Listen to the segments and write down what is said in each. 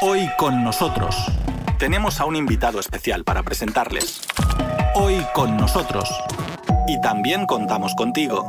Hoy con nosotros tenemos a un invitado especial para presentarles. Hoy con nosotros. Y también contamos contigo.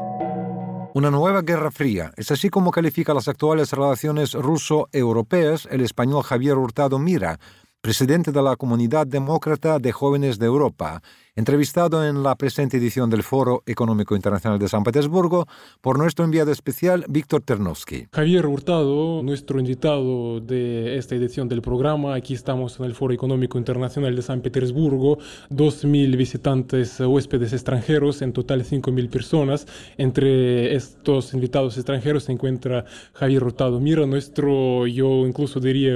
Una nueva guerra fría. Es así como califica las actuales relaciones ruso-europeas el español Javier Hurtado Mira, presidente de la Comunidad Demócrata de Jóvenes de Europa, entrevistado en la presente edición del Foro Económico Internacional de San Petersburgo por nuestro enviado especial Víctor Ternovsky. Javier Hurtado, nuestro invitado de esta edición del programa, aquí estamos en el Foro Económico Internacional de San Petersburgo, 2.000 visitantes huéspedes extranjeros, en total 5.000 personas. Entre estos invitados extranjeros se encuentra Javier Hurtado Mira, nuestro, yo incluso diría,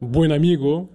buen amigo,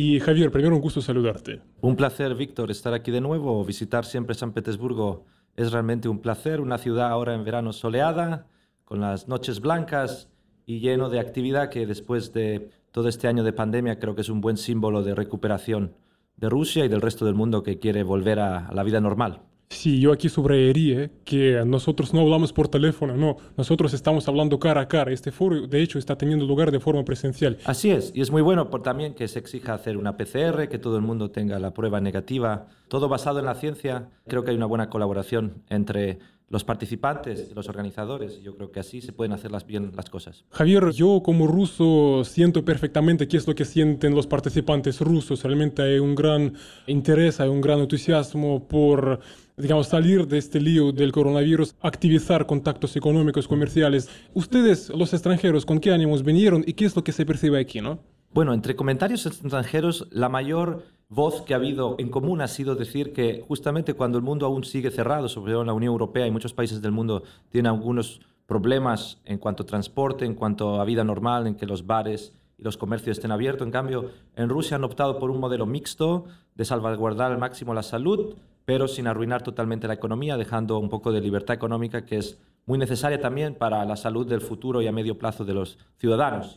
y Javier, primero un gusto saludarte. Un placer, Víctor, estar aquí de nuevo. Visitar siempre San Petersburgo es realmente un placer. Una ciudad ahora en verano soleada, con las noches blancas y lleno de actividad que después de todo este año de pandemia creo que es un buen símbolo de recuperación de Rusia y del resto del mundo que quiere volver a, la vida normal. Sí, yo aquí subrayaría que nosotros no hablamos por teléfono, no, nosotros estamos hablando cara a cara. Este foro, de hecho, está teniendo lugar de forma presencial. Así es, y es muy bueno por también que se exija hacer una PCR, que todo el mundo tenga la prueba negativa, todo basado en la ciencia. Creo que hay una buena colaboración entre los participantes, los organizadores. Yo creo que así se pueden hacer las, bien las cosas. Javier, yo como ruso siento perfectamente qué es lo que sienten los participantes rusos. Realmente hay un gran interés, hay un gran entusiasmo por digamos, salir de este lío del coronavirus, activizar contactos económicos, comerciales. Ustedes, los extranjeros, ¿con qué ánimos vinieron y qué es lo que se percibe aquí, no? Bueno, entre comentarios extranjeros, la mayor voz que ha habido en común ha sido decir que justamente cuando el mundo aún sigue cerrado, sobre todo en la Unión Europea y muchos países del mundo tienen algunos problemas en cuanto a transporte, en cuanto a vida normal, en que los bares y los comercios estén abiertos. En cambio, en Rusia han optado por un modelo mixto de salvaguardar al máximo la salud, pero sin arruinar totalmente la economía, dejando un poco de libertad económica que es muy necesaria también para la salud del futuro y a medio plazo de los ciudadanos.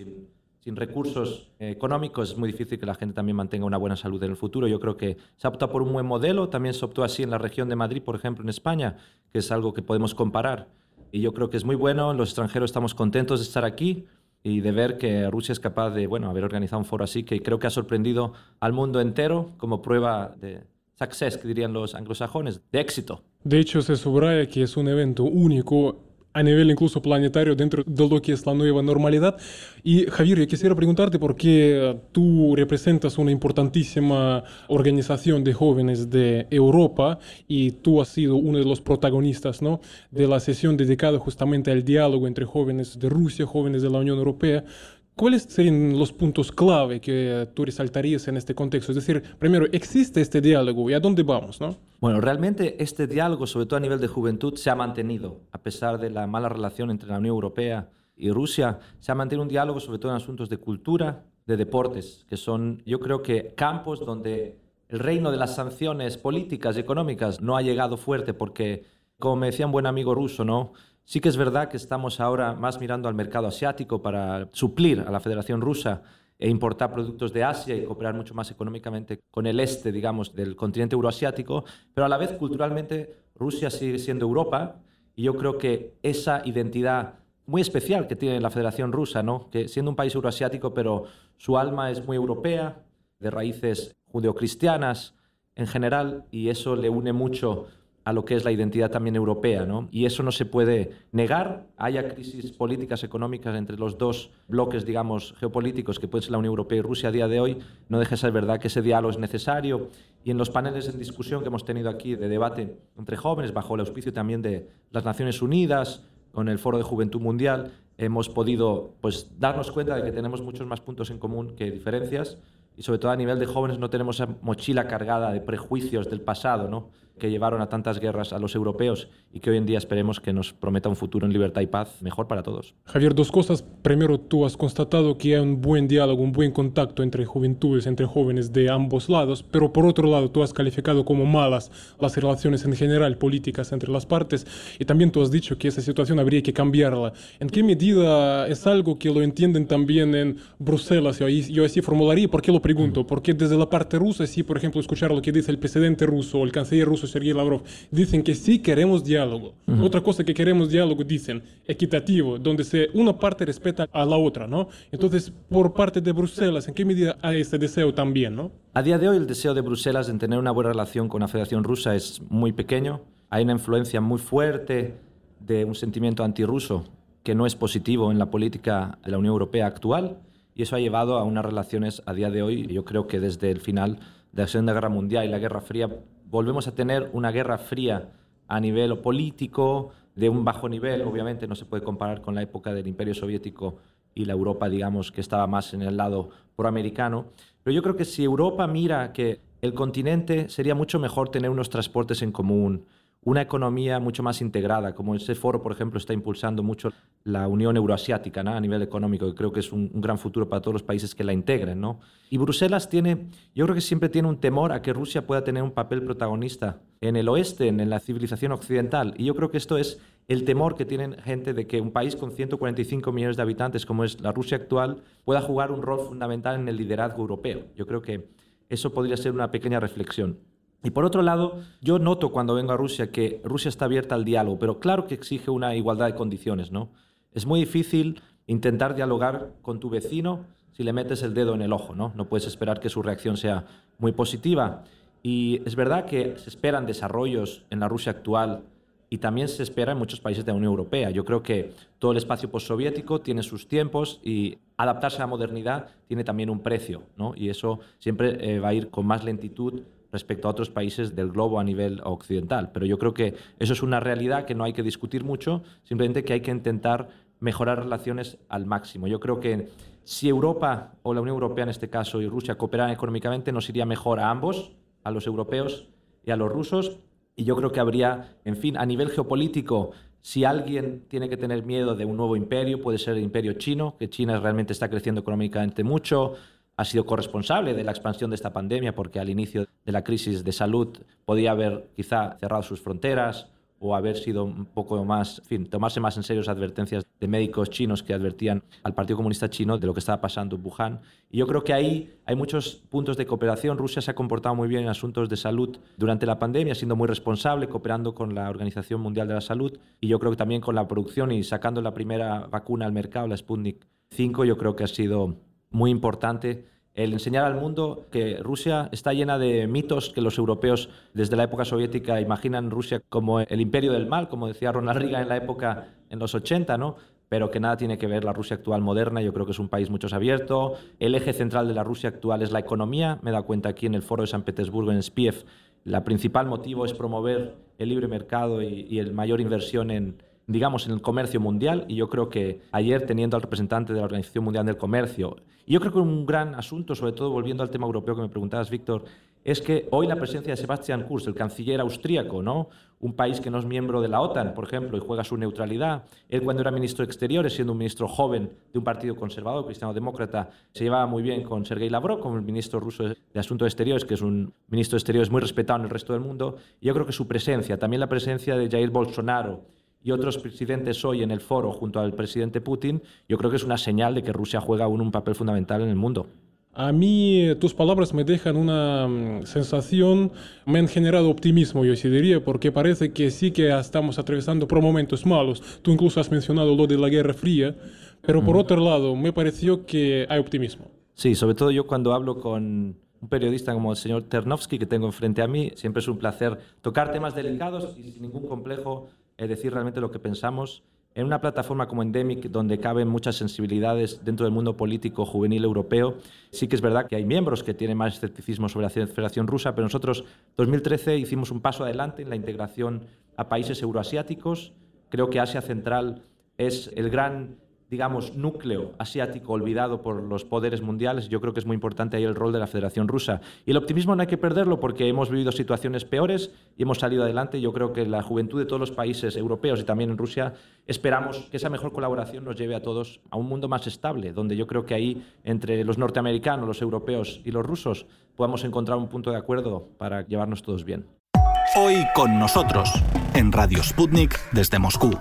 Recursos económicos es muy difícil que la gente también mantenga una buena salud en el futuro. Yo creo que se ha optado por un buen modelo, también se optó así en la región de Madrid, por ejemplo, en España, que es algo que podemos comparar. Y yo creo que es muy bueno, los extranjeros estamos contentos de estar aquí y de ver que Rusia es capaz de bueno, haber organizado un foro así que creo que ha sorprendido al mundo entero como prueba de, success, que dirían los anglosajones, de éxito. De hecho, se subraya que es un evento único a nivel incluso planetario dentro de lo que es la nueva normalidad. Y Javier, yo quisiera preguntarte por qué tú representas una importantísima organización de jóvenes de Europa y tú has sido uno de los protagonistas ¿no? de la sesión dedicada justamente al diálogo entre jóvenes de Rusia, jóvenes de la Unión Europea. ¿Cuáles serían los puntos clave que tú resaltarías en este contexto? Es decir, primero, ¿existe este diálogo y a dónde vamos? ¿no? Bueno, realmente este diálogo, sobre todo a nivel de juventud, se ha mantenido, a pesar de la mala relación entre la Unión Europea y Rusia, se ha mantenido un diálogo sobre todo en asuntos de cultura, de deportes, que son, yo creo que, campos donde el reino de las sanciones políticas y económicas no ha llegado fuerte porque, como me decía un buen amigo ruso, ¿no? Sí que es verdad que estamos ahora más mirando al mercado asiático para suplir a la Federación Rusa e importar productos de Asia y cooperar mucho más económicamente con el este, digamos, del continente euroasiático, pero a la vez culturalmente Rusia sigue siendo Europa y yo creo que esa identidad muy especial que tiene la Federación Rusa, ¿no? que siendo un país euroasiático, pero su alma es muy europea, de raíces judeocristianas en general, y eso le une mucho a lo que es la identidad también europea, ¿no? Y eso no se puede negar. Haya crisis políticas, económicas entre los dos bloques, digamos, geopolíticos que pueden ser la Unión Europea y Rusia a día de hoy, no deja de ser verdad que ese diálogo es necesario. Y en los paneles en discusión que hemos tenido aquí de debate entre jóvenes, bajo el auspicio también de las Naciones Unidas, con el Foro de Juventud Mundial, hemos podido pues, darnos cuenta de que tenemos muchos más puntos en común que diferencias y sobre todo a nivel de jóvenes no tenemos esa mochila cargada de prejuicios del pasado, ¿no? Que llevaron a tantas guerras a los europeos y que hoy en día esperemos que nos prometa un futuro en libertad y paz mejor para todos. Javier, dos cosas. Primero, tú has constatado que hay un buen diálogo, un buen contacto entre juventudes, entre jóvenes de ambos lados, pero por otro lado, tú has calificado como malas las relaciones en general políticas entre las partes y también tú has dicho que esa situación habría que cambiarla. ¿En qué medida es algo que lo entienden también en Bruselas? Yo, yo así formularía, ¿por qué lo pregunto? Porque desde la parte rusa, si por ejemplo escuchar lo que dice el presidente ruso o el canciller ruso Sergei Lavrov, dicen que sí queremos diálogo. Otra cosa que queremos diálogo, dicen, equitativo, donde se, una parte respeta a la otra, ¿no? Entonces, por parte de Bruselas, ¿en qué medida hay ese deseo también, no? A día de hoy, el deseo de Bruselas en tener una buena relación con la Federación Rusa es muy pequeño. Hay una influencia muy fuerte de un sentimiento antirruso que no es positivo en la política de la Unión Europea actual y eso ha llevado a unas relaciones a día de hoy, yo creo que desde el final de la Segunda Guerra Mundial y la Guerra Fría, volvemos a tener una guerra fría a nivel político, de un bajo nivel, obviamente no se puede comparar con la época del Imperio Soviético y la Europa, digamos, que estaba más en el lado proamericano. Pero yo creo que si Europa mira que el continente sería mucho mejor tener unos transportes en común, una economía mucho más integrada, como ese foro, por ejemplo, está impulsando mucho la Unión Euroasiática a nivel económico, que creo que es un, gran futuro para todos los países que la integren. ¿no? Y Bruselas tiene, yo creo que siempre tiene un temor a que Rusia pueda tener un papel protagonista en el oeste, en, la civilización occidental. Y yo creo que esto es el temor que tienen gente de que un país con 145 millones de habitantes, como es la Rusia actual, pueda jugar un rol fundamental en el liderazgo europeo. Yo creo que eso podría ser una pequeña reflexión. Y por otro lado, yo noto cuando vengo a Rusia que Rusia está abierta al diálogo, pero claro que exige una igualdad de condiciones, ¿no? Es muy difícil intentar dialogar con tu vecino si le metes el dedo en el ojo, ¿no? No puedes esperar que su reacción sea muy positiva. Y es verdad que se esperan desarrollos en la Rusia actual y también se espera en muchos países de la Unión Europea. Yo creo que todo el espacio postsoviético tiene sus tiempos y adaptarse a la modernidad tiene también un precio, ¿no? Y eso siempre eh, va a ir con más lentitud respecto a otros países del globo a nivel occidental. Pero yo creo que eso es una realidad que no hay que discutir mucho, simplemente que hay que intentar mejorar relaciones al máximo. Yo creo que si Europa o la Unión Europea en este caso y Rusia cooperaran económicamente, nos iría mejor a ambos, a los europeos y a los rusos. Y yo creo que habría, en fin, a nivel geopolítico, si alguien tiene que tener miedo de un nuevo imperio, puede ser el imperio chino, que China realmente está creciendo económicamente mucho, ha sido corresponsable de la expansión de esta pandemia porque al inicio de la crisis de salud podía haber quizá cerrado sus fronteras o haber sido un poco más, en fin, tomarse más en serio las advertencias de médicos chinos que advertían al Partido Comunista Chino de lo que estaba pasando en Wuhan. Y yo creo que ahí hay muchos puntos de cooperación. Rusia se ha comportado muy bien en asuntos de salud durante la pandemia, siendo muy responsable, cooperando con la Organización Mundial de la Salud y yo creo que también con la producción y sacando la primera vacuna al mercado, la Sputnik 5, yo creo que ha sido muy importante el enseñar al mundo que Rusia está llena de mitos que los europeos desde la época soviética imaginan Rusia como el imperio del mal, como decía Ronald Reagan en la época en los 80, ¿no? pero que nada tiene que ver la Rusia actual moderna. Yo creo que es un país mucho más abierto. El eje central de la Rusia actual es la economía. Me da cuenta aquí en el foro de San Petersburgo, en Spiev, la principal motivo es promover el libre mercado y, y el mayor inversión en, digamos, en el comercio mundial. Y yo creo que ayer, teniendo al representante de la Organización Mundial del Comercio, y yo creo que un gran asunto, sobre todo volviendo al tema europeo que me preguntabas, Víctor, es que hoy la presencia de Sebastian Kurz, el canciller austríaco, ¿no? un país que no es miembro de la OTAN, por ejemplo, y juega su neutralidad. Él cuando era ministro de Exteriores, siendo un ministro joven de un partido conservador, cristiano-demócrata, se llevaba muy bien con Sergei Lavrov, como el ministro ruso de Asuntos Exteriores, que es un ministro de Exteriores muy respetado en el resto del mundo. Y yo creo que su presencia, también la presencia de Jair Bolsonaro, y otros presidentes hoy en el foro junto al presidente Putin, yo creo que es una señal de que Rusia juega aún un papel fundamental en el mundo. A mí tus palabras me dejan una mm, sensación, me han generado optimismo, yo sí diría, porque parece que sí que estamos atravesando por momentos malos. Tú incluso has mencionado lo de la Guerra Fría, pero por otro lado, me pareció que hay optimismo. Sí, sobre todo yo cuando hablo con un periodista como el señor Ternovsky que tengo enfrente a mí, siempre es un placer tocar temas delicados y sin ningún complejo es decir realmente lo que pensamos. En una plataforma como Endemic, donde caben muchas sensibilidades dentro del mundo político juvenil europeo, sí que es verdad que hay miembros que tienen más escepticismo sobre la Federación Rusa, pero nosotros, en 2013, hicimos un paso adelante en la integración a países euroasiáticos. Creo que Asia Central es el gran digamos, núcleo asiático olvidado por los poderes mundiales, yo creo que es muy importante ahí el rol de la Federación Rusa. Y el optimismo no hay que perderlo porque hemos vivido situaciones peores y hemos salido adelante. Yo creo que la juventud de todos los países europeos y también en Rusia esperamos que esa mejor colaboración nos lleve a todos a un mundo más estable, donde yo creo que ahí entre los norteamericanos, los europeos y los rusos podamos encontrar un punto de acuerdo para llevarnos todos bien. Hoy con nosotros, en Radio Sputnik desde Moscú.